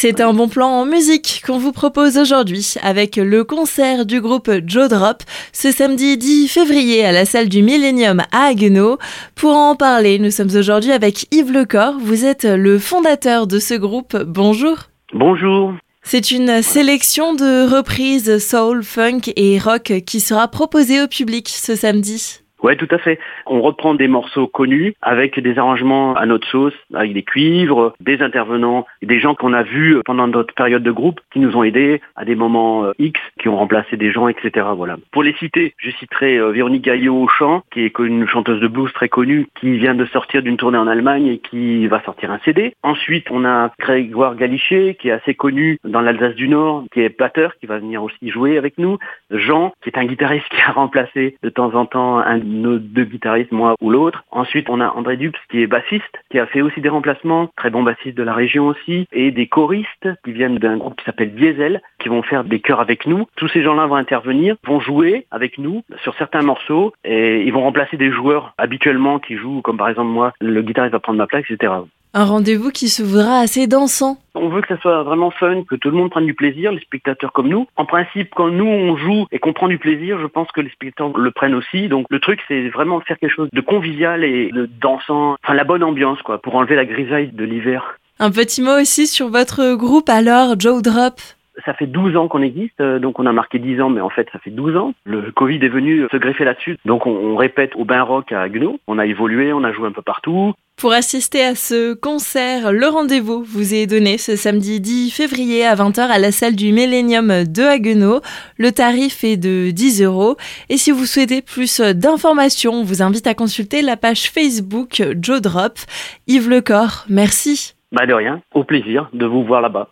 C'est un bon plan en musique qu'on vous propose aujourd'hui avec le concert du groupe Joe Drop ce samedi 10 février à la salle du Millennium à Haguenau. Pour en parler, nous sommes aujourd'hui avec Yves Lecor. Vous êtes le fondateur de ce groupe. Bonjour. Bonjour. C'est une sélection de reprises soul, funk et rock qui sera proposée au public ce samedi. Ouais, tout à fait. On reprend des morceaux connus avec des arrangements à notre sauce, avec des cuivres, des intervenants, des gens qu'on a vus pendant notre période de groupe qui nous ont aidés à des moments euh, X, qui ont remplacé des gens, etc. Voilà. Pour les citer, je citerai euh, Véronique Gaillot au chant, qui est une chanteuse de blues très connue, qui vient de sortir d'une tournée en Allemagne et qui va sortir un CD. Ensuite, on a Grégoire Galichet, qui est assez connu dans l'Alsace du Nord, qui est batteur, qui va venir aussi jouer avec nous. Jean, qui est un guitariste qui a remplacé de temps en temps un nos deux guitaristes, moi ou l'autre. Ensuite, on a André Dux qui est bassiste, qui a fait aussi des remplacements, très bon bassiste de la région aussi, et des choristes qui viennent d'un groupe qui s'appelle Diesel, qui vont faire des chœurs avec nous. Tous ces gens-là vont intervenir, vont jouer avec nous sur certains morceaux, et ils vont remplacer des joueurs habituellement qui jouent, comme par exemple moi, le guitariste va prendre ma place, etc. Un rendez-vous qui se voudra assez dansant. On veut que ça soit vraiment fun, que tout le monde prenne du plaisir, les spectateurs comme nous. En principe, quand nous on joue et qu'on prend du plaisir, je pense que les spectateurs le prennent aussi. Donc le truc, c'est vraiment faire quelque chose de convivial et de dansant, enfin la bonne ambiance quoi, pour enlever la grisaille de l'hiver. Un petit mot aussi sur votre groupe alors, Joe Drop ça fait 12 ans qu'on existe, euh, donc on a marqué 10 ans, mais en fait ça fait 12 ans. Le Covid est venu se greffer là-dessus, donc on, répète au Bain Rock à Haguenau. On a évolué, on a joué un peu partout. Pour assister à ce concert, le rendez-vous vous est donné ce samedi 10 février à 20h à la salle du Millennium de Haguenau. Le tarif est de 10 euros. Et si vous souhaitez plus d'informations, on vous invite à consulter la page Facebook Joe Drop. Yves Lecor, merci. Bah de rien, au plaisir de vous voir là-bas.